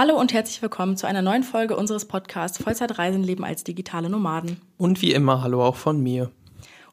Hallo und herzlich willkommen zu einer neuen Folge unseres Podcasts Vollzeitreisen leben als digitale Nomaden. Und wie immer, hallo auch von mir.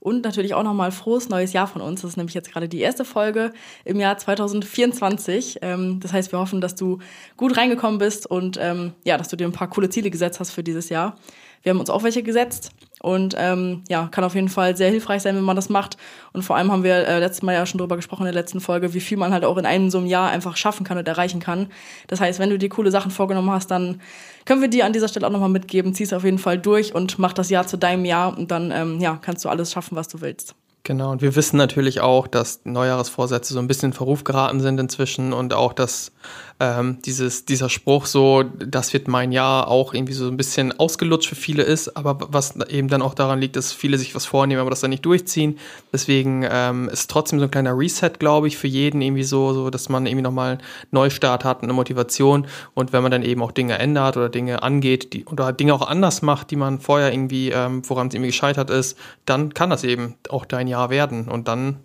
Und natürlich auch nochmal frohes neues Jahr von uns. Das ist nämlich jetzt gerade die erste Folge im Jahr 2024. Ähm, das heißt, wir hoffen, dass du gut reingekommen bist und ähm, ja, dass du dir ein paar coole Ziele gesetzt hast für dieses Jahr. Wir haben uns auch welche gesetzt und ähm, ja, kann auf jeden Fall sehr hilfreich sein, wenn man das macht. Und vor allem haben wir äh, letztes Mal ja schon drüber gesprochen in der letzten Folge, wie viel man halt auch in einem so einem Jahr einfach schaffen kann und erreichen kann. Das heißt, wenn du dir coole Sachen vorgenommen hast, dann können wir dir an dieser Stelle auch nochmal mitgeben. Zieh es auf jeden Fall durch und mach das Jahr zu deinem Jahr und dann ähm, ja, kannst du alles schaffen, was du willst. Genau, und wir wissen natürlich auch, dass Neujahresvorsätze so ein bisschen in Verruf geraten sind inzwischen und auch, dass ähm, dieses, dieser Spruch so, das wird mein Jahr auch irgendwie so ein bisschen ausgelutscht für viele ist, aber was eben dann auch daran liegt, dass viele sich was vornehmen, aber das dann nicht durchziehen. Deswegen ähm, ist trotzdem so ein kleiner Reset, glaube ich, für jeden irgendwie so, so, dass man irgendwie nochmal einen Neustart hat, eine Motivation und wenn man dann eben auch Dinge ändert oder Dinge angeht die, oder Dinge auch anders macht, die man vorher irgendwie, ähm, woran es irgendwie gescheitert ist, dann kann das eben auch dein Jahr werden und dann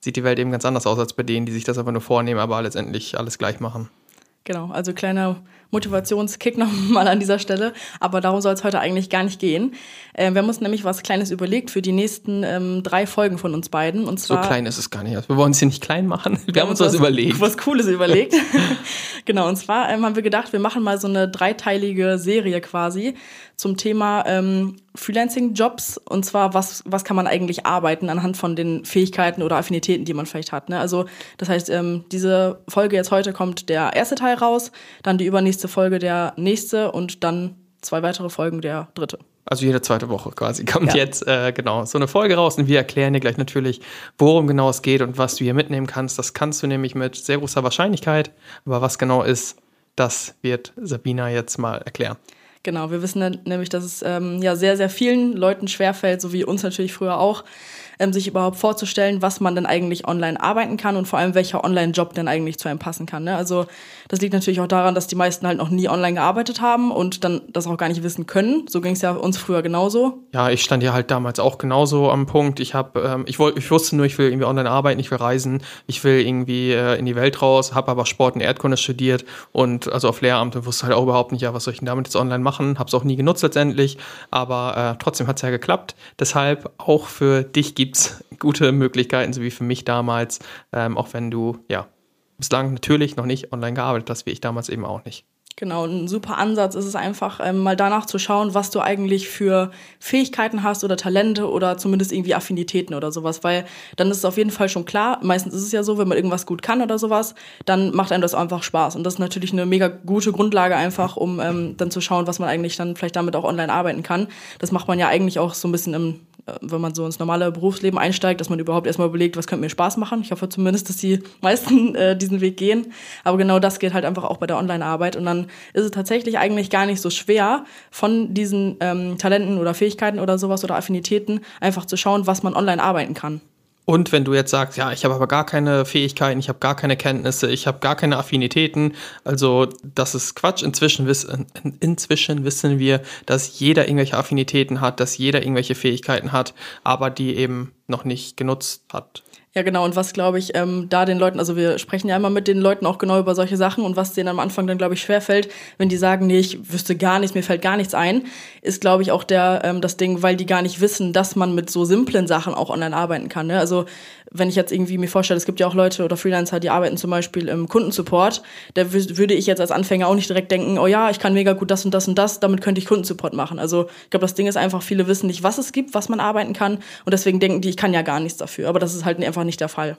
sieht die Welt eben ganz anders aus als bei denen, die sich das einfach nur vornehmen, aber letztendlich alles gleich machen. Genau, also kleiner Motivationskick nochmal an dieser Stelle. Aber darum soll es heute eigentlich gar nicht gehen. Äh, wir haben uns nämlich was Kleines überlegt für die nächsten ähm, drei Folgen von uns beiden. Und zwar, so klein ist es gar nicht. Wir wollen es hier nicht klein machen. Wir, wir haben uns was, was überlegt. Was Cooles überlegt. genau, und zwar ähm, haben wir gedacht, wir machen mal so eine dreiteilige Serie quasi zum Thema ähm, Freelancing-Jobs und zwar, was, was kann man eigentlich arbeiten anhand von den Fähigkeiten oder Affinitäten, die man vielleicht hat. Ne? Also das heißt, ähm, diese Folge jetzt heute kommt der erste Teil raus, dann die übernächste Folge der nächste und dann zwei weitere Folgen der dritte. Also jede zweite Woche quasi kommt ja. jetzt äh, genau so eine Folge raus und wir erklären dir gleich natürlich, worum genau es geht und was du hier mitnehmen kannst. Das kannst du nämlich mit sehr großer Wahrscheinlichkeit, aber was genau ist, das wird Sabina jetzt mal erklären. Genau, wir wissen nämlich, dass es ähm, ja sehr, sehr vielen Leuten schwerfällt, so wie uns natürlich früher auch, ähm, sich überhaupt vorzustellen, was man denn eigentlich online arbeiten kann und vor allem welcher Online-Job denn eigentlich zu einem passen kann. Ne? Also das liegt natürlich auch daran, dass die meisten halt noch nie online gearbeitet haben und dann das auch gar nicht wissen können. So ging es ja uns früher genauso. Ja, ich stand ja halt damals auch genauso am Punkt. Ich habe, ähm, ich ich wusste nur, ich will irgendwie online arbeiten, ich will reisen, ich will irgendwie äh, in die Welt raus, habe aber Sport und Erdkunde studiert und also auf Lehramt und wusste halt auch überhaupt nicht, ja, was soll ich denn damit jetzt online machen? Habe es auch nie genutzt letztendlich, aber äh, trotzdem hat es ja geklappt. Deshalb auch für dich gibt es gute Möglichkeiten, so wie für mich damals, ähm, auch wenn du ja bislang natürlich noch nicht online gearbeitet hast, wie ich damals eben auch nicht. Genau, ein super Ansatz ist es einfach, ähm, mal danach zu schauen, was du eigentlich für Fähigkeiten hast oder Talente oder zumindest irgendwie Affinitäten oder sowas, weil dann ist es auf jeden Fall schon klar, meistens ist es ja so, wenn man irgendwas gut kann oder sowas, dann macht einem das einfach Spaß und das ist natürlich eine mega gute Grundlage einfach, um ähm, dann zu schauen, was man eigentlich dann vielleicht damit auch online arbeiten kann. Das macht man ja eigentlich auch so ein bisschen im wenn man so ins normale Berufsleben einsteigt, dass man überhaupt erstmal überlegt, was könnte mir Spaß machen. Ich hoffe zumindest, dass die meisten äh, diesen Weg gehen. Aber genau das geht halt einfach auch bei der Online-Arbeit. Und dann ist es tatsächlich eigentlich gar nicht so schwer, von diesen ähm, Talenten oder Fähigkeiten oder sowas oder Affinitäten einfach zu schauen, was man online arbeiten kann. Und wenn du jetzt sagst, ja, ich habe aber gar keine Fähigkeiten, ich habe gar keine Kenntnisse, ich habe gar keine Affinitäten, also das ist Quatsch. Inzwischen, wissen, inzwischen wissen wir, dass jeder irgendwelche Affinitäten hat, dass jeder irgendwelche Fähigkeiten hat, aber die eben noch nicht genutzt hat. Ja, genau. Und was, glaube ich, ähm, da den Leuten, also wir sprechen ja immer mit den Leuten auch genau über solche Sachen und was denen am Anfang dann, glaube ich, schwerfällt, wenn die sagen, nee, ich wüsste gar nichts, mir fällt gar nichts ein, ist, glaube ich, auch der, ähm, das Ding, weil die gar nicht wissen, dass man mit so simplen Sachen auch online arbeiten kann. Ne? Also wenn ich jetzt irgendwie mir vorstelle, es gibt ja auch Leute oder Freelancer, die arbeiten zum Beispiel im Kundensupport, da würde ich jetzt als Anfänger auch nicht direkt denken, oh ja, ich kann mega gut das und das und das, damit könnte ich Kundensupport machen. Also ich glaube, das Ding ist einfach, viele wissen nicht, was es gibt, was man arbeiten kann und deswegen denken die, ich kann ja gar nichts dafür. Aber das ist halt einfach nicht der Fall.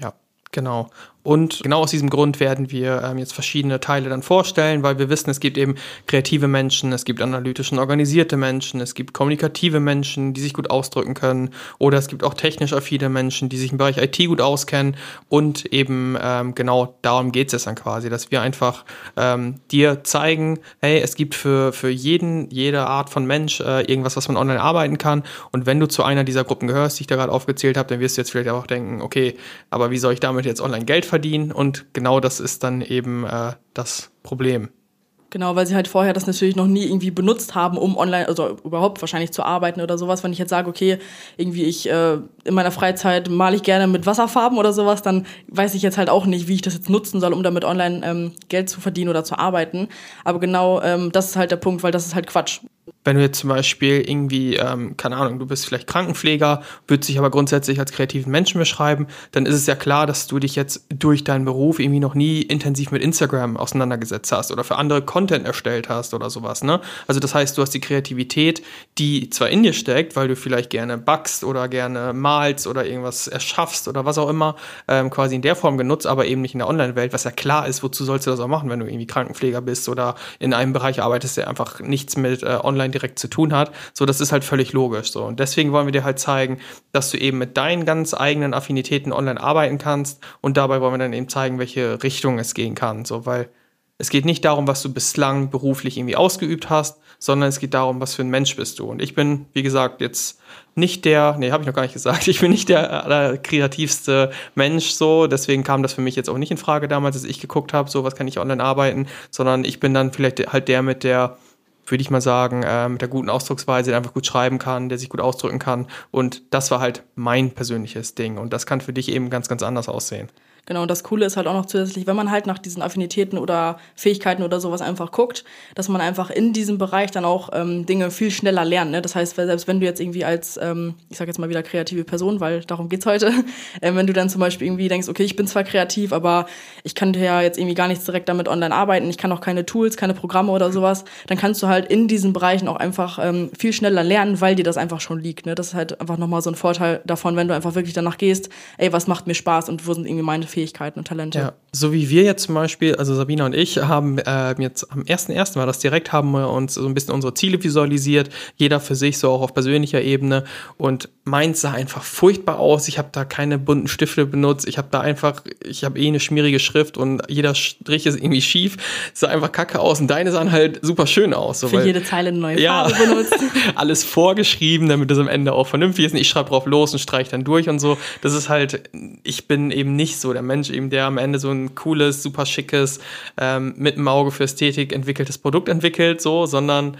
Ja, genau. Und genau aus diesem Grund werden wir ähm, jetzt verschiedene Teile dann vorstellen, weil wir wissen, es gibt eben kreative Menschen, es gibt analytisch und organisierte Menschen, es gibt kommunikative Menschen, die sich gut ausdrücken können, oder es gibt auch technisch affine Menschen, die sich im Bereich IT gut auskennen. Und eben ähm, genau darum geht es dann quasi, dass wir einfach ähm, dir zeigen, hey, es gibt für, für jeden, jede Art von Mensch äh, irgendwas, was man online arbeiten kann. Und wenn du zu einer dieser Gruppen gehörst, die ich da gerade aufgezählt habe, dann wirst du jetzt vielleicht auch denken, okay, aber wie soll ich damit jetzt online Geld verdienen und genau das ist dann eben äh, das Problem. Genau, weil sie halt vorher das natürlich noch nie irgendwie benutzt haben, um online, also überhaupt wahrscheinlich zu arbeiten oder sowas. Wenn ich jetzt sage, okay, irgendwie ich äh, in meiner Freizeit male ich gerne mit Wasserfarben oder sowas, dann weiß ich jetzt halt auch nicht, wie ich das jetzt nutzen soll, um damit online ähm, Geld zu verdienen oder zu arbeiten. Aber genau ähm, das ist halt der Punkt, weil das ist halt Quatsch wenn du jetzt zum Beispiel irgendwie, ähm, keine Ahnung, du bist vielleicht Krankenpfleger, würdest dich aber grundsätzlich als kreativen Menschen beschreiben, dann ist es ja klar, dass du dich jetzt durch deinen Beruf irgendwie noch nie intensiv mit Instagram auseinandergesetzt hast oder für andere Content erstellt hast oder sowas, ne? Also das heißt, du hast die Kreativität, die zwar in dir steckt, weil du vielleicht gerne backst oder gerne malst oder irgendwas erschaffst oder was auch immer, ähm, quasi in der Form genutzt, aber eben nicht in der Online-Welt, was ja klar ist, wozu sollst du das auch machen, wenn du irgendwie Krankenpfleger bist oder in einem Bereich arbeitest, der einfach nichts mit äh, Online direkt zu tun hat. So, das ist halt völlig logisch. So. Und deswegen wollen wir dir halt zeigen, dass du eben mit deinen ganz eigenen Affinitäten online arbeiten kannst. Und dabei wollen wir dann eben zeigen, welche Richtung es gehen kann. So, weil es geht nicht darum, was du bislang beruflich irgendwie ausgeübt hast, sondern es geht darum, was für ein Mensch bist du. Und ich bin, wie gesagt, jetzt nicht der, nee, habe ich noch gar nicht gesagt, ich bin nicht der allerkreativste Mensch so, deswegen kam das für mich jetzt auch nicht in Frage damals, als ich geguckt habe, so was kann ich online arbeiten, sondern ich bin dann vielleicht halt der mit der würde ich mal sagen, äh, mit der guten Ausdrucksweise, der einfach gut schreiben kann, der sich gut ausdrücken kann. Und das war halt mein persönliches Ding. Und das kann für dich eben ganz, ganz anders aussehen. Genau, und das Coole ist halt auch noch zusätzlich, wenn man halt nach diesen Affinitäten oder Fähigkeiten oder sowas einfach guckt, dass man einfach in diesem Bereich dann auch ähm, Dinge viel schneller lernt. Ne? Das heißt, selbst wenn du jetzt irgendwie als, ähm, ich sag jetzt mal wieder kreative Person, weil darum geht's heute, äh, wenn du dann zum Beispiel irgendwie denkst, okay, ich bin zwar kreativ, aber ich kann ja jetzt irgendwie gar nichts direkt damit online arbeiten, ich kann auch keine Tools, keine Programme oder sowas, dann kannst du halt in diesen Bereichen auch einfach ähm, viel schneller lernen, weil dir das einfach schon liegt. Ne? Das ist halt einfach nochmal so ein Vorteil davon, wenn du einfach wirklich danach gehst, ey, was macht mir Spaß und wo sind irgendwie meine Fähigkeiten und Talente. Ja, so wie wir jetzt zum Beispiel, also Sabina und ich haben äh, jetzt am ersten ersten Mal das direkt haben wir uns so ein bisschen unsere Ziele visualisiert, jeder für sich so auch auf persönlicher Ebene und meins sah einfach furchtbar aus. Ich habe da keine bunten Stifte benutzt, ich habe da einfach, ich habe eh eine schmierige Schrift und jeder Strich ist irgendwie schief, sah einfach kacke aus und deine sahen halt super schön aus. So, für weil, jede Zeile eine neue ja, Farbe benutzt. alles vorgeschrieben, damit das am Ende auch vernünftig ist. Und ich schreibe drauf los und streiche dann durch und so. Das ist halt, ich bin eben nicht so der Mensch eben der am Ende so ein cooles, super schickes, ähm, mit dem Auge für Ästhetik entwickeltes Produkt entwickelt, so, sondern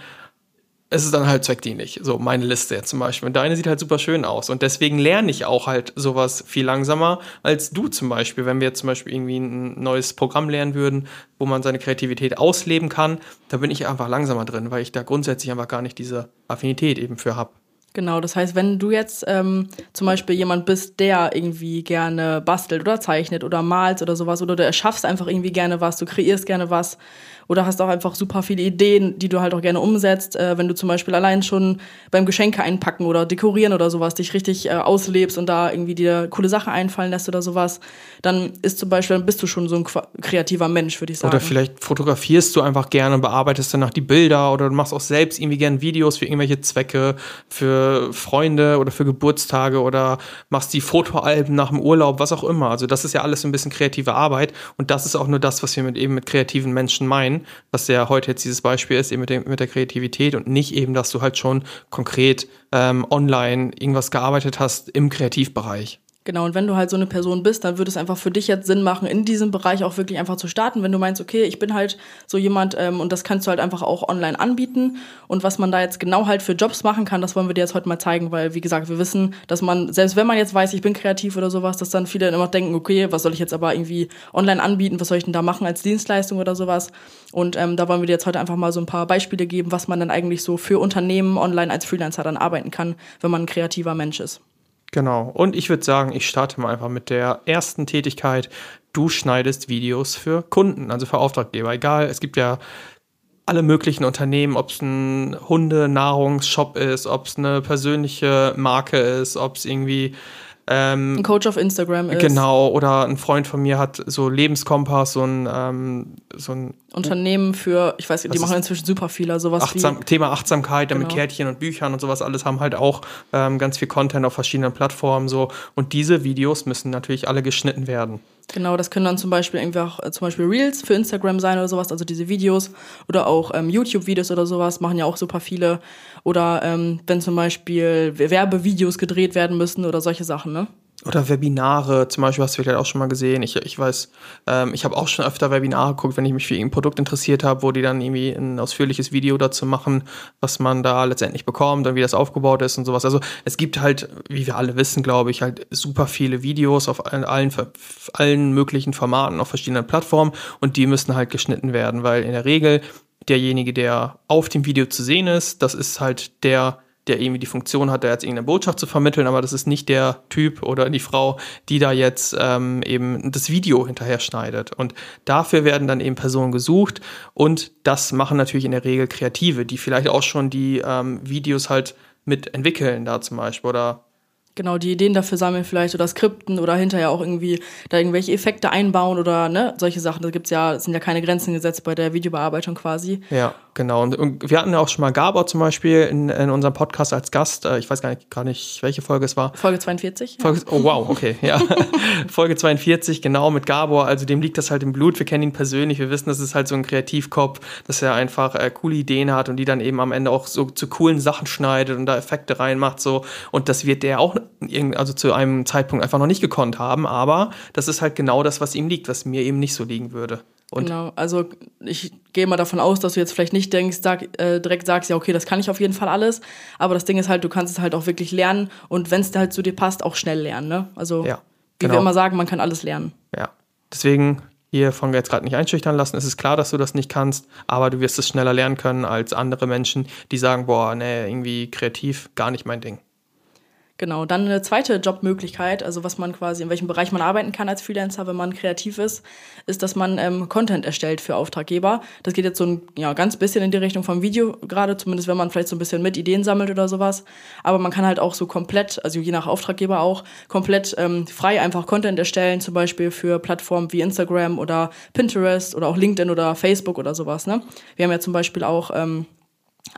es ist dann halt zweckdienlich. So, meine Liste jetzt zum Beispiel. Und deine sieht halt super schön aus. Und deswegen lerne ich auch halt sowas viel langsamer als du zum Beispiel. Wenn wir jetzt zum Beispiel irgendwie ein neues Programm lernen würden, wo man seine Kreativität ausleben kann, da bin ich einfach langsamer drin, weil ich da grundsätzlich einfach gar nicht diese Affinität eben für habe. Genau, das heißt, wenn du jetzt ähm, zum Beispiel jemand bist, der irgendwie gerne bastelt oder zeichnet oder malt oder sowas, oder du erschaffst einfach irgendwie gerne was, du kreierst gerne was, oder hast auch einfach super viele Ideen, die du halt auch gerne umsetzt. Äh, wenn du zum Beispiel allein schon beim Geschenke einpacken oder dekorieren oder sowas dich richtig äh, auslebst und da irgendwie dir coole Sachen einfallen lässt oder sowas, dann ist zum Beispiel, dann bist du schon so ein kreativer Mensch, würde ich sagen. Oder vielleicht fotografierst du einfach gerne und bearbeitest danach die Bilder oder du machst auch selbst irgendwie gerne Videos für irgendwelche Zwecke, für Freunde oder für Geburtstage oder machst die Fotoalben nach dem Urlaub, was auch immer. Also das ist ja alles ein bisschen kreative Arbeit und das ist auch nur das, was wir mit eben mit kreativen Menschen meinen was ja heute jetzt dieses Beispiel ist, eben mit, dem, mit der Kreativität und nicht eben, dass du halt schon konkret ähm, online irgendwas gearbeitet hast im Kreativbereich. Genau, und wenn du halt so eine Person bist, dann würde es einfach für dich jetzt Sinn machen, in diesem Bereich auch wirklich einfach zu starten. Wenn du meinst, okay, ich bin halt so jemand ähm, und das kannst du halt einfach auch online anbieten. Und was man da jetzt genau halt für Jobs machen kann, das wollen wir dir jetzt heute mal zeigen, weil, wie gesagt, wir wissen, dass man, selbst wenn man jetzt weiß, ich bin kreativ oder sowas, dass dann viele immer denken, okay, was soll ich jetzt aber irgendwie online anbieten, was soll ich denn da machen als Dienstleistung oder sowas. Und ähm, da wollen wir dir jetzt heute einfach mal so ein paar Beispiele geben, was man dann eigentlich so für Unternehmen online als Freelancer dann arbeiten kann, wenn man ein kreativer Mensch ist. Genau. Und ich würde sagen, ich starte mal einfach mit der ersten Tätigkeit. Du schneidest Videos für Kunden, also für Auftraggeber. Egal, es gibt ja alle möglichen Unternehmen, ob es ein Hundenahrungsshop ist, ob es eine persönliche Marke ist, ob es irgendwie Ähm, ein Coach auf Instagram ist. Genau, oder ein Freund von mir hat so Lebenskompass, so ein, ähm, so ein Unternehmen für, ich weiß, die machen inzwischen super viel, sowas Achtsam, wie, Thema Achtsamkeit, Genau. mit Kärtchen und Büchern und sowas alles haben halt auch ähm, ganz viel Content auf verschiedenen Plattformen so. Und diese Videos müssen natürlich alle geschnitten werden. Genau, das können dann zum Beispiel irgendwie auch äh, zum Beispiel Reels für Instagram sein oder sowas, also diese Videos oder auch ähm, YouTube-Videos oder sowas machen ja auch super viele. Oder ähm, wenn zum Beispiel Werbevideos gedreht werden müssen oder solche Sachen, ne? Oder Webinare, zum Beispiel hast du vielleicht auch schon mal gesehen. Ich, ich weiß, ähm, ich habe auch schon öfter Webinare geguckt, wenn ich mich für irgendein Produkt interessiert habe, wo die dann irgendwie ein ausführliches Video dazu machen, was man da letztendlich bekommt und wie das aufgebaut ist und sowas. Also es gibt halt, wie wir alle wissen, glaube ich, halt super viele Videos auf allen, allen, allen möglichen Formaten auf verschiedenen Plattformen und die müssen halt geschnitten werden, weil in der Regel derjenige, der auf dem Video zu sehen ist, das ist halt der, der irgendwie die Funktion hat, da jetzt irgendeine Botschaft zu vermitteln, aber das ist nicht der Typ oder die Frau, die da jetzt ähm, eben das Video hinterher schneidet. Und dafür werden dann eben Personen gesucht und das machen natürlich in der Regel Kreative, die vielleicht auch schon die ähm, Videos halt mit entwickeln da zum Beispiel oder Genau, die Ideen dafür sammeln vielleicht oder Skripten oder hinterher auch irgendwie da irgendwelche Effekte einbauen oder ne, solche Sachen. Da gibt's ja, es sind ja keine Grenzen gesetzt bei der Videobearbeitung quasi. Ja, genau. Und, und wir hatten ja auch schon mal Gabor zum Beispiel in, in unserem Podcast als Gast. Äh, Ich weiß gar nicht, gar nicht, welche Folge es war. Folge 42. Folge, oh wow, okay, ja. Folge 42, genau, mit Gabor. Also dem liegt das halt im Blut. Wir kennen ihn persönlich. Wir wissen, das ist halt so ein Kreativkopf, dass er einfach äh, coole Ideen hat und die dann eben am Ende auch so zu coolen Sachen schneidet und da Effekte reinmacht. So. Und das wird der auch irgend- also zu einem Zeitpunkt einfach noch nicht gekonnt haben. Aber das ist halt genau das, was ihm liegt, was mir eben nicht so liegen würde. Und Genau, also ich gehe mal davon aus, dass du jetzt vielleicht nicht denkst, sag, äh, direkt sagst, ja, okay, das kann ich auf jeden Fall alles. Aber das Ding ist halt, du kannst es halt auch wirklich lernen und wenn es halt zu dir passt, auch schnell lernen. Ne? Also, Ja, wie genau. wir immer sagen, man kann alles lernen. Ja, deswegen hier von jetzt gerade nicht einschüchtern lassen. Es ist klar, dass du das nicht kannst, aber du wirst es schneller lernen können als andere Menschen, die sagen, boah, nee, irgendwie kreativ, gar nicht mein Ding. Genau, dann eine zweite Jobmöglichkeit, also was man quasi, in welchem Bereich man arbeiten kann als Freelancer, wenn man kreativ ist, ist, dass man ähm, Content erstellt für Auftraggeber. Das geht jetzt so ein ja, ganz bisschen in die Richtung vom Video, gerade zumindest wenn man vielleicht so ein bisschen mit Ideen sammelt oder sowas. Aber man kann halt auch so komplett, also je nach Auftraggeber auch, komplett ähm, frei einfach Content erstellen, zum Beispiel für Plattformen wie Instagram oder Pinterest oder auch LinkedIn oder Facebook oder sowas. Ne? Wir haben ja zum Beispiel auch ähm,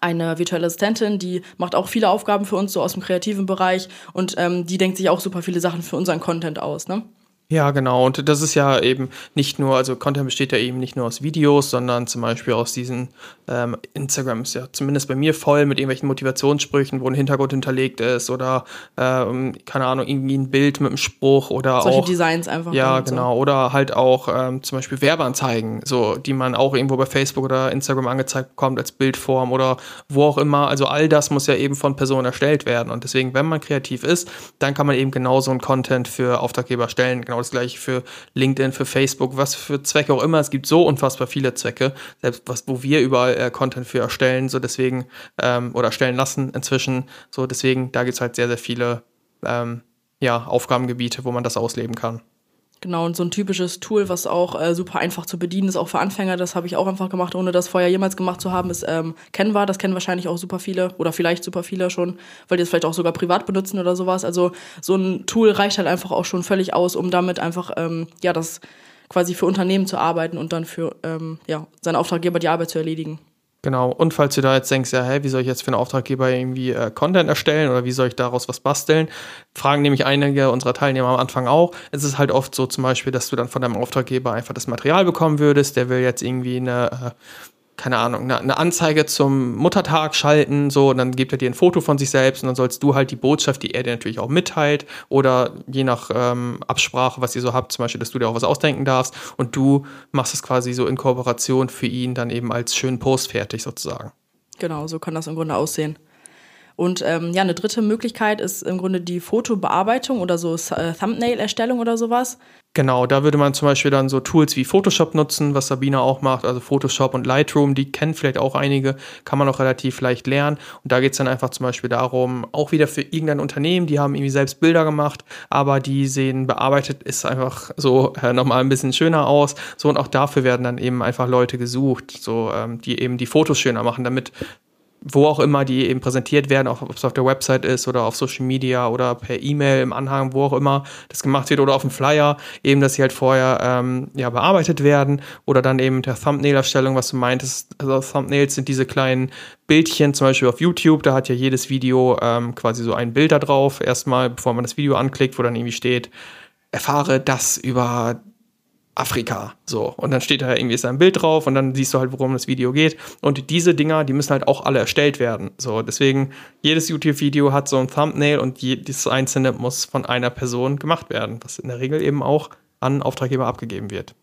eine virtuelle Assistentin, die macht auch viele Aufgaben für uns, so aus dem kreativen Bereich. Und ähm, die denkt sich auch super viele Sachen für unseren Content aus, ne? Ja, genau. Und das ist ja eben nicht nur, also Content besteht ja eben nicht nur aus Videos, sondern zum Beispiel aus diesen, ähm, Instagram ist ja zumindest bei mir voll mit irgendwelchen Motivationssprüchen, wo ein Hintergrund hinterlegt ist oder, ähm, keine Ahnung, irgendwie ein Bild mit einem Spruch oder Solche auch. Designs einfach. Ja, und so. genau. Oder halt auch ähm, zum Beispiel Werbeanzeigen, so, die man auch irgendwo bei Facebook oder Instagram angezeigt bekommt als Bildform oder wo auch immer. Also all das muss ja eben von Personen erstellt werden. Und deswegen, wenn man kreativ ist, dann kann man eben genau so einen Content für Auftraggeber stellen. Genau das gleiche für LinkedIn, für Facebook, was für Zwecke auch immer. Es gibt so unfassbar viele Zwecke, selbst was, wo wir überall äh, Content für erstellen, so deswegen, ähm, oder erstellen lassen inzwischen. So, deswegen, da gibt es halt sehr, sehr viele ähm, ja, Aufgabengebiete, wo man das ausleben kann. Genau, und so ein typisches Tool, was auch äh, super einfach zu bedienen ist, auch für Anfänger, das habe ich auch einfach gemacht, ohne das vorher jemals gemacht zu haben, ist ähm, Canva. Das kennen wahrscheinlich auch super viele oder vielleicht super viele schon, weil die es vielleicht auch sogar privat benutzen oder sowas. Also so ein Tool reicht halt einfach auch schon völlig aus, um damit einfach, ähm, ja, das quasi für Unternehmen zu arbeiten und dann für ähm, ja, seinen Auftraggeber die Arbeit zu erledigen. Genau. Und falls du da jetzt denkst, ja, hä, wie soll ich jetzt für einen Auftraggeber irgendwie äh, Content erstellen oder wie soll ich daraus was basteln, fragen nämlich einige unserer Teilnehmer am Anfang auch. Es ist halt oft so zum Beispiel, dass du dann von deinem Auftraggeber einfach das Material bekommen würdest. Der will jetzt irgendwie eine, äh, keine Ahnung, eine, Anzeige zum Muttertag schalten, so, und dann gibt er dir ein Foto von sich selbst und dann sollst du halt die Botschaft, die er dir natürlich auch mitteilt, oder je nach ähm, Absprache, was ihr so habt, zum Beispiel, dass du dir auch was ausdenken darfst und du machst es quasi so in Kooperation für ihn dann eben als schönen Post fertig sozusagen. Genau, so kann das im Grunde aussehen. Und ähm, ja, eine dritte Möglichkeit ist im Grunde die Fotobearbeitung oder so äh, Thumbnail-Erstellung oder sowas. Genau, da würde man zum Beispiel dann so Tools wie Photoshop nutzen, was Sabina auch macht, also Photoshop und Lightroom, die kennen vielleicht auch einige, kann man auch relativ leicht lernen. Und da geht es dann einfach zum Beispiel darum, auch wieder für irgendein Unternehmen, die haben irgendwie selbst Bilder gemacht, aber die sehen bearbeitet, ist einfach so äh, nochmal ein bisschen schöner aus. So und auch dafür werden dann eben einfach Leute gesucht, so ähm, die eben die Fotos schöner machen, damit wo auch immer die eben präsentiert werden, auch ob es auf der Website ist oder auf Social Media oder per E-Mail im Anhang, wo auch immer das gemacht wird oder auf dem Flyer, eben, dass sie halt vorher ähm, ja, bearbeitet werden oder dann eben der Thumbnail-Erstellung, was du meintest. Also Thumbnails sind diese kleinen Bildchen, zum Beispiel auf YouTube, da hat ja jedes Video ähm, quasi so ein Bild da drauf, erstmal, bevor man das Video anklickt, wo dann irgendwie steht, erfahre das über Afrika. So. Und dann steht da irgendwie ist ein Bild drauf und dann siehst du halt, worum das Video geht. Und diese Dinger, die müssen halt auch alle erstellt werden. So, deswegen, jedes YouTube-Video hat so ein Thumbnail und jedes einzelne muss von einer Person gemacht werden, was in der Regel eben auch an Auftraggeber abgegeben wird.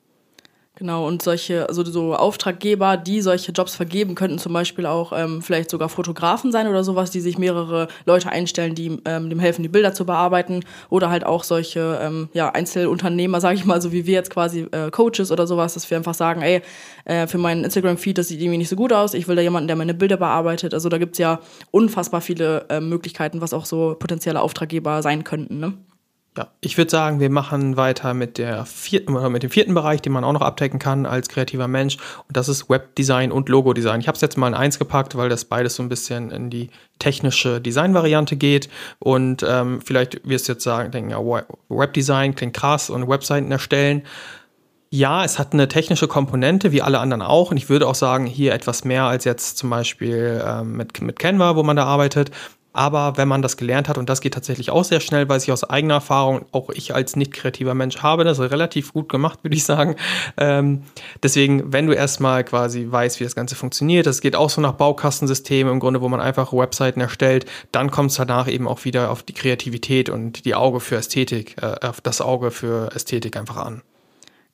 Genau, und solche, also so Auftraggeber, die solche Jobs vergeben, könnten zum Beispiel auch ähm, vielleicht sogar Fotografen sein oder sowas, die sich mehrere Leute einstellen, die ähm, dem helfen, die Bilder zu bearbeiten. Oder halt auch solche ähm, ja, Einzelunternehmer, sage ich mal, so wie wir jetzt quasi äh, Coaches oder sowas, dass wir einfach sagen, ey, äh, für meinen Instagram-Feed, das sieht irgendwie nicht so gut aus, ich will da jemanden, der meine Bilder bearbeitet. Also da gibt's ja unfassbar viele äh, Möglichkeiten, was auch so potenzielle Auftraggeber sein könnten. Ne? Ja, ich würde sagen, wir machen weiter mit der vierten oder mit dem vierten Bereich, den man auch noch abdecken kann als kreativer Mensch. Und das ist Webdesign und Logodesign. Ich habe es jetzt mal in eins gepackt, weil das beides so ein bisschen in die technische Designvariante geht. Und ähm, vielleicht wirst du jetzt sagen, denken, ja, Webdesign klingt krass und Webseiten erstellen. Ja, es hat eine technische Komponente, wie alle anderen auch. Und ich würde auch sagen, hier etwas mehr als jetzt zum Beispiel ähm, mit, mit Canva, wo man da arbeitet. Aber wenn man das gelernt hat, und das geht tatsächlich auch sehr schnell, weiß ich aus eigener Erfahrung, auch ich als nicht kreativer Mensch habe das relativ gut gemacht, würde ich sagen. Ähm, deswegen, wenn du erstmal quasi weißt, wie das Ganze funktioniert, das geht auch so nach Baukastensystemen im Grunde, wo man einfach Webseiten erstellt, dann kommt es danach eben auch wieder auf die Kreativität und die Auge für Ästhetik, äh, auf das Auge für Ästhetik einfach an.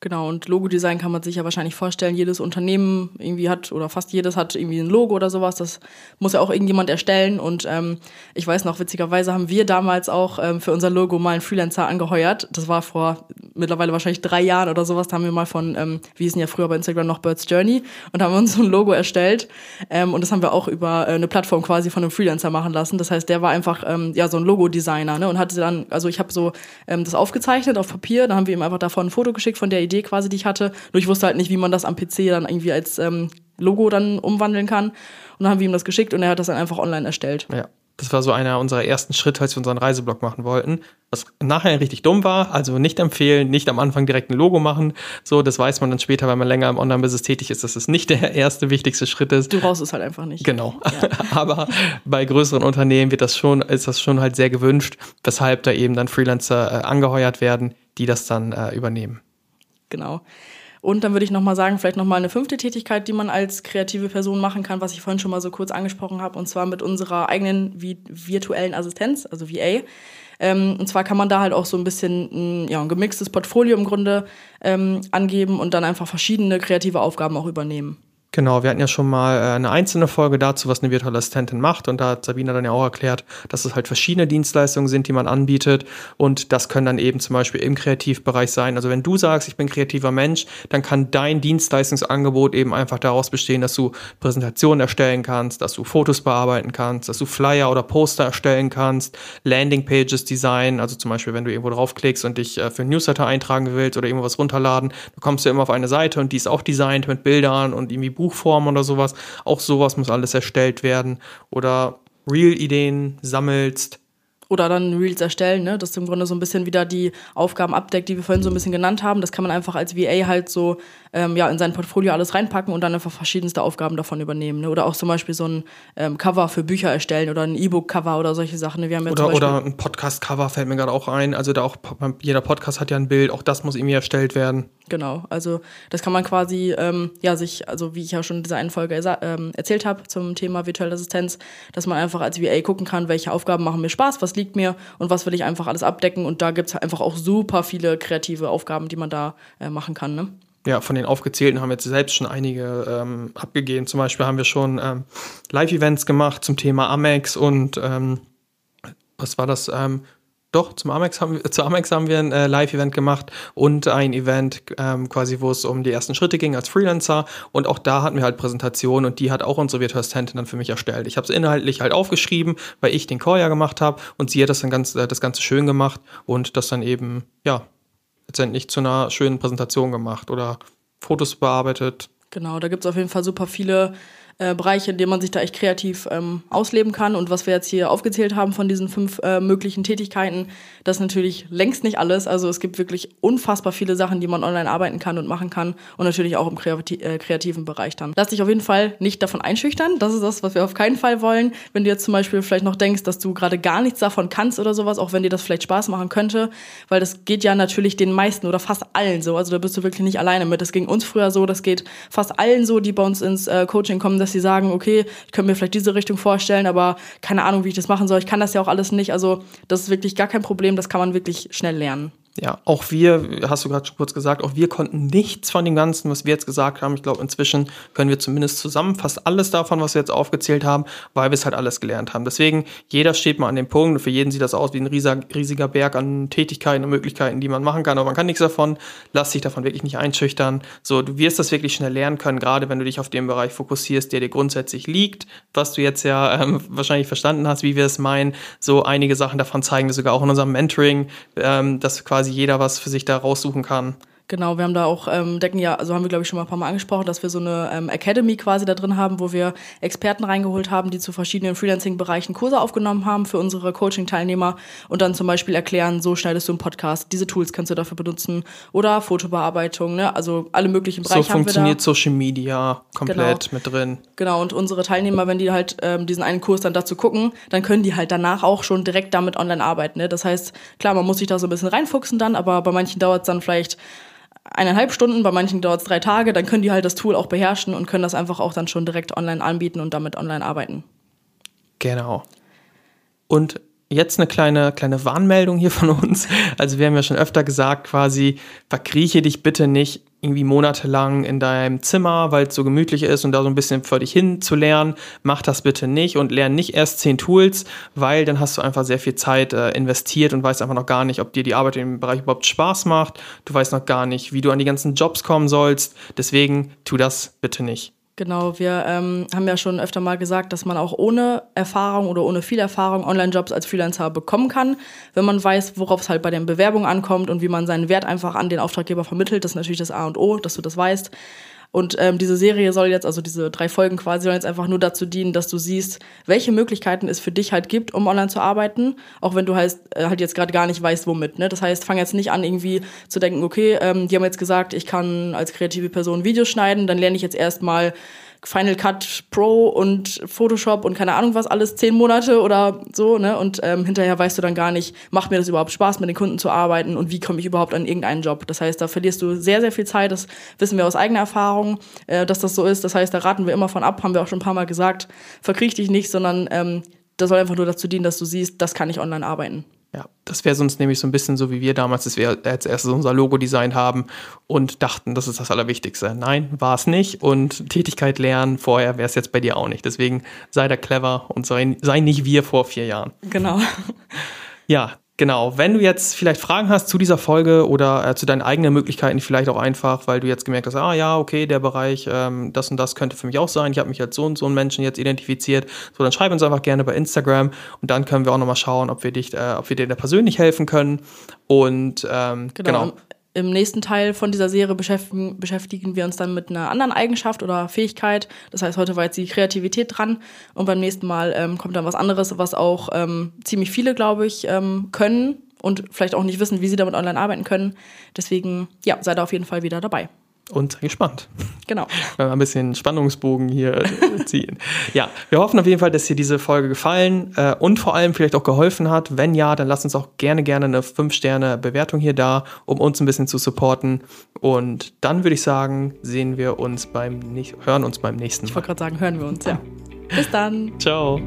Genau, und Logodesign kann man sich ja wahrscheinlich vorstellen, jedes Unternehmen irgendwie hat, oder fast jedes hat irgendwie ein Logo oder sowas. Das muss ja auch irgendjemand erstellen. Und ähm, ich weiß noch, witzigerweise haben wir damals auch ähm, für unser Logo mal einen Freelancer angeheuert. Das war vor mittlerweile wahrscheinlich drei Jahren oder sowas. Da haben wir mal von, ähm, wir hießen ja früher bei Instagram noch Birds Journey und haben uns so ein Logo erstellt. Ähm, und das haben wir auch über äh, eine Plattform quasi von einem Freelancer machen lassen. Das heißt, der war einfach ähm, ja so ein Logo-Designer ne? und hatte dann, also ich habe so ähm, das aufgezeichnet auf Papier. Dann haben wir ihm einfach davon ein Foto geschickt von der Idee quasi, die ich hatte. Nur ich wusste halt nicht, wie man das am PC dann irgendwie als ähm, Logo dann umwandeln kann. Und dann haben wir ihm das geschickt und er hat das dann einfach online erstellt. Ja. Das war so einer unserer ersten Schritte, als wir unseren Reiseblog machen wollten. Was nachher richtig dumm war, also nicht empfehlen, nicht am Anfang direkt ein Logo machen. So, das weiß man dann später, wenn man länger im Online-Business tätig ist, dass es nicht der erste wichtigste Schritt ist. Du brauchst es halt einfach nicht. Genau. Ja. Aber bei größeren Unternehmen wird das schon, ist das schon halt sehr gewünscht, weshalb da eben dann Freelancer äh, angeheuert werden, die das dann äh, übernehmen. Genau. Und dann würde ich nochmal sagen, vielleicht nochmal eine fünfte Tätigkeit, die man als kreative Person machen kann, was ich vorhin schon mal so kurz angesprochen habe, und zwar mit unserer eigenen virtuellen Assistenz, also VA. Ähm, und zwar kann man da halt auch so ein bisschen ein, ja, ein gemixtes Portfolio im Grunde ähm, angeben und dann einfach verschiedene kreative Aufgaben auch übernehmen. Genau, wir hatten ja schon mal äh, eine einzelne Folge dazu, was eine virtuelle Assistentin macht. Und da hat Sabina dann ja auch erklärt, dass es halt verschiedene Dienstleistungen sind, die man anbietet. Und das können dann eben zum Beispiel im Kreativbereich sein. Also wenn du sagst, ich bin kreativer Mensch, dann kann dein Dienstleistungsangebot eben einfach daraus bestehen, dass du Präsentationen erstellen kannst, dass du Fotos bearbeiten kannst, dass du Flyer oder Poster erstellen kannst, Landingpages designen. Also zum Beispiel, wenn du irgendwo draufklickst und dich äh, für ein Newsletter eintragen willst oder irgendwas runterladen, dann kommst du immer auf eine Seite und die ist auch designt mit Bildern und irgendwie Buchform oder sowas. Auch sowas muss alles erstellt werden. Oder Real-Ideen sammelst, oder dann Reels erstellen, ne? Das im Grunde so ein bisschen wieder die Aufgaben abdeckt, die wir vorhin so ein bisschen genannt haben. Das kann man einfach als VA halt so ähm, ja, in sein Portfolio alles reinpacken und dann einfach verschiedenste Aufgaben davon übernehmen. Ne? Oder auch zum Beispiel so ein ähm, Cover für Bücher erstellen oder ein E-Book-Cover oder solche Sachen. Ne? Wir haben ja oder, oder ein Podcast-Cover fällt mir gerade auch ein. Also da auch jeder Podcast hat ja ein Bild, auch das muss irgendwie erstellt werden. Genau, also das kann man quasi, ähm, ja, sich, also wie ich ja schon in dieser einen Folge ähm, erzählt habe zum Thema virtuelle Assistenz, dass man einfach als VA gucken kann, welche Aufgaben machen mir Spaß, was liegt mir und was will ich einfach alles abdecken. Und da gibt es einfach auch super viele kreative Aufgaben, die man da äh, machen kann. Ne? Ja, von den aufgezählten haben wir jetzt selbst schon einige ähm, abgegeben. Zum Beispiel haben wir schon ähm, Live-Events gemacht zum Thema Amex und ähm, was war das? Ähm, doch, zum Amex haben wir, zu Amex haben wir ein äh, Live-Event gemacht und ein Event ähm, quasi, wo es um die ersten Schritte ging als Freelancer. Und auch da hatten wir halt Präsentationen und die hat auch unsere Virtual Assistentin dann für mich erstellt. Ich habe es inhaltlich halt aufgeschrieben, weil ich den Call ja gemacht habe und sie hat das dann ganz, äh, das Ganze schön gemacht und das dann eben, ja, letztendlich zu einer schönen Präsentation gemacht oder Fotos bearbeitet. Genau, da gibt es auf jeden Fall super viele äh, Bereiche, in denen man sich da echt kreativ ähm, ausleben kann. Und was wir jetzt hier aufgezählt haben von diesen fünf äh, möglichen Tätigkeiten, das ist natürlich längst nicht alles. Also es gibt wirklich unfassbar viele Sachen, die man online arbeiten kann und machen kann. Und natürlich auch im kreati äh, kreativen Bereich dann. Lass dich auf jeden Fall nicht davon einschüchtern. Das ist das, was wir auf keinen Fall wollen. Wenn du jetzt zum Beispiel vielleicht noch denkst, dass du gerade gar nichts davon kannst oder sowas, auch wenn dir das vielleicht Spaß machen könnte, weil das geht ja natürlich den meisten oder fast allen so. Also da bist du wirklich nicht alleine mit. Das ging uns früher so, das geht fast allen so, die bei uns ins äh, Coaching kommen, dass sie sagen, okay, ich könnte mir vielleicht diese Richtung vorstellen, aber keine Ahnung, wie ich das machen soll. Ich kann das ja auch alles nicht. Also das ist wirklich gar kein Problem, das kann man wirklich schnell lernen. Ja, auch wir, hast du gerade schon kurz gesagt, auch wir konnten nichts von dem Ganzen, was wir jetzt gesagt haben. Ich glaube, inzwischen können wir zumindest zusammen fast alles davon, was wir jetzt aufgezählt haben, weil wir es halt alles gelernt haben. Deswegen, jeder steht mal an dem Punkt und für jeden sieht das aus wie ein riesiger, riesiger Berg an Tätigkeiten und Möglichkeiten, die man machen kann, aber man kann nichts davon. Lass dich davon wirklich nicht einschüchtern. So, du wirst das wirklich schnell lernen können, gerade wenn du dich auf den Bereich fokussierst, der dir grundsätzlich liegt, was du jetzt ja ähm, wahrscheinlich verstanden hast, wie wir es meinen. So einige Sachen davon zeigen wir sogar auch in unserem Mentoring, ähm, dass quasi quasi jeder was für sich da raussuchen kann. Genau, wir haben da auch, ähm, decken ja, also haben wir glaube ich schon mal ein paar Mal angesprochen, dass wir so eine ähm, Academy quasi da drin haben, wo wir Experten reingeholt haben, die zu verschiedenen Freelancing-Bereichen Kurse aufgenommen haben für unsere Coaching-Teilnehmer und dann zum Beispiel erklären, so schneidest du einen Podcast, diese Tools kannst du dafür benutzen oder Fotobearbeitung, ne? also alle möglichen Bereiche so funktioniert Social Media komplett genau. mit drin. Genau, und unsere Teilnehmer, wenn die halt ähm, diesen einen Kurs dann dazu gucken, dann können die halt danach auch schon direkt damit online arbeiten. Ne? Das heißt, klar, man muss sich da so ein bisschen reinfuchsen dann, aber bei manchen dauert es dann vielleicht eineinhalb Stunden, bei manchen dauert es drei Tage, dann können die halt das Tool auch beherrschen und können das einfach auch dann schon direkt online anbieten und damit online arbeiten. Genau. Und jetzt eine kleine, kleine Warnmeldung hier von uns. Also wir haben ja schon öfter gesagt, quasi, verkrieche dich bitte nicht irgendwie monatelang in deinem Zimmer, weil es so gemütlich ist und da so ein bisschen für dich hin zu lernen. Mach das bitte nicht und lerne nicht erst zehn Tools, weil dann hast du einfach sehr viel Zeit äh, investiert und weißt einfach noch gar nicht, ob dir die Arbeit im Bereich überhaupt Spaß macht. Du weißt noch gar nicht, wie du an die ganzen Jobs kommen sollst. Deswegen tu das bitte nicht. Genau, wir ähm, haben ja schon öfter mal gesagt, dass man auch ohne Erfahrung oder ohne viel Erfahrung Online-Jobs als Freelancer bekommen kann, wenn man weiß, worauf es halt bei den Bewerbungen ankommt und wie man seinen Wert einfach an den Auftraggeber vermittelt. Das ist natürlich das A und O, dass du das weißt. Und ähm, diese Serie soll jetzt, also diese drei Folgen quasi, sollen jetzt einfach nur dazu dienen, dass du siehst, welche Möglichkeiten es für dich halt gibt, um online zu arbeiten, auch wenn du halt, äh, halt jetzt gerade gar nicht weißt, womit. Ne? Das heißt, fang jetzt nicht an, irgendwie zu denken, okay, ähm, die haben jetzt gesagt, ich kann als kreative Person Videos schneiden, dann lerne ich jetzt erstmal Final Cut Pro und Photoshop und keine Ahnung was alles, zehn Monate oder so, ne? Und ähm, hinterher weißt du dann gar nicht, macht mir das überhaupt Spaß, mit den Kunden zu arbeiten und wie komme ich überhaupt an irgendeinen Job. Das heißt, da verlierst du sehr, sehr viel Zeit. Das wissen wir aus eigener Erfahrung, äh, dass das so ist. Das heißt, da raten wir immer von ab, haben wir auch schon ein paar Mal gesagt. Verkriech dich nicht, sondern ähm, das soll einfach nur dazu dienen, dass du siehst, das kann ich online arbeiten. Ja, das wäre sonst nämlich so ein bisschen so wie wir damals, dass wir als erstes unser Logo designt haben und dachten, das ist das Allerwichtigste. Nein, war es nicht. Und Tätigkeit lernen vorher wäre es jetzt bei dir auch nicht. Deswegen sei da clever und sei, sei nicht wir vor vier Jahren. Genau. Ja, Genau, wenn du jetzt vielleicht Fragen hast zu dieser Folge oder äh, zu deinen eigenen Möglichkeiten, vielleicht auch einfach, weil du jetzt gemerkt hast, ah ja, okay, der Bereich, ähm, das und das könnte für mich auch sein, ich habe mich als so und so einen Menschen jetzt identifiziert, so dann schreib uns einfach gerne bei Instagram und dann können wir auch nochmal schauen, ob wir dich, äh, ob wir dir da persönlich helfen können und ähm, genau. genau. Im nächsten Teil von dieser Serie beschäftigen, beschäftigen wir uns dann mit einer anderen Eigenschaft oder Fähigkeit. Das heißt, heute war jetzt die Kreativität dran und beim nächsten Mal ähm, kommt dann was anderes, was auch ähm, ziemlich viele, glaube ich, ähm, können und vielleicht auch nicht wissen, wie sie damit online arbeiten können. Deswegen, ja, seid auf jeden Fall wieder dabei und gespannt. Genau. Wenn wir ein bisschen Spannungsbogen hier ziehen. Ja, wir hoffen auf jeden Fall, dass dir diese Folge gefallen äh, und vor allem vielleicht auch geholfen hat. Wenn ja, dann lass uns auch gerne, gerne eine 5-Sterne-Bewertung hier da, um uns ein bisschen zu supporten. Und dann würde ich sagen, sehen wir uns beim, hören uns beim nächsten Mal. Ich wollte gerade sagen, hören wir uns, ja. Bis dann. Ciao.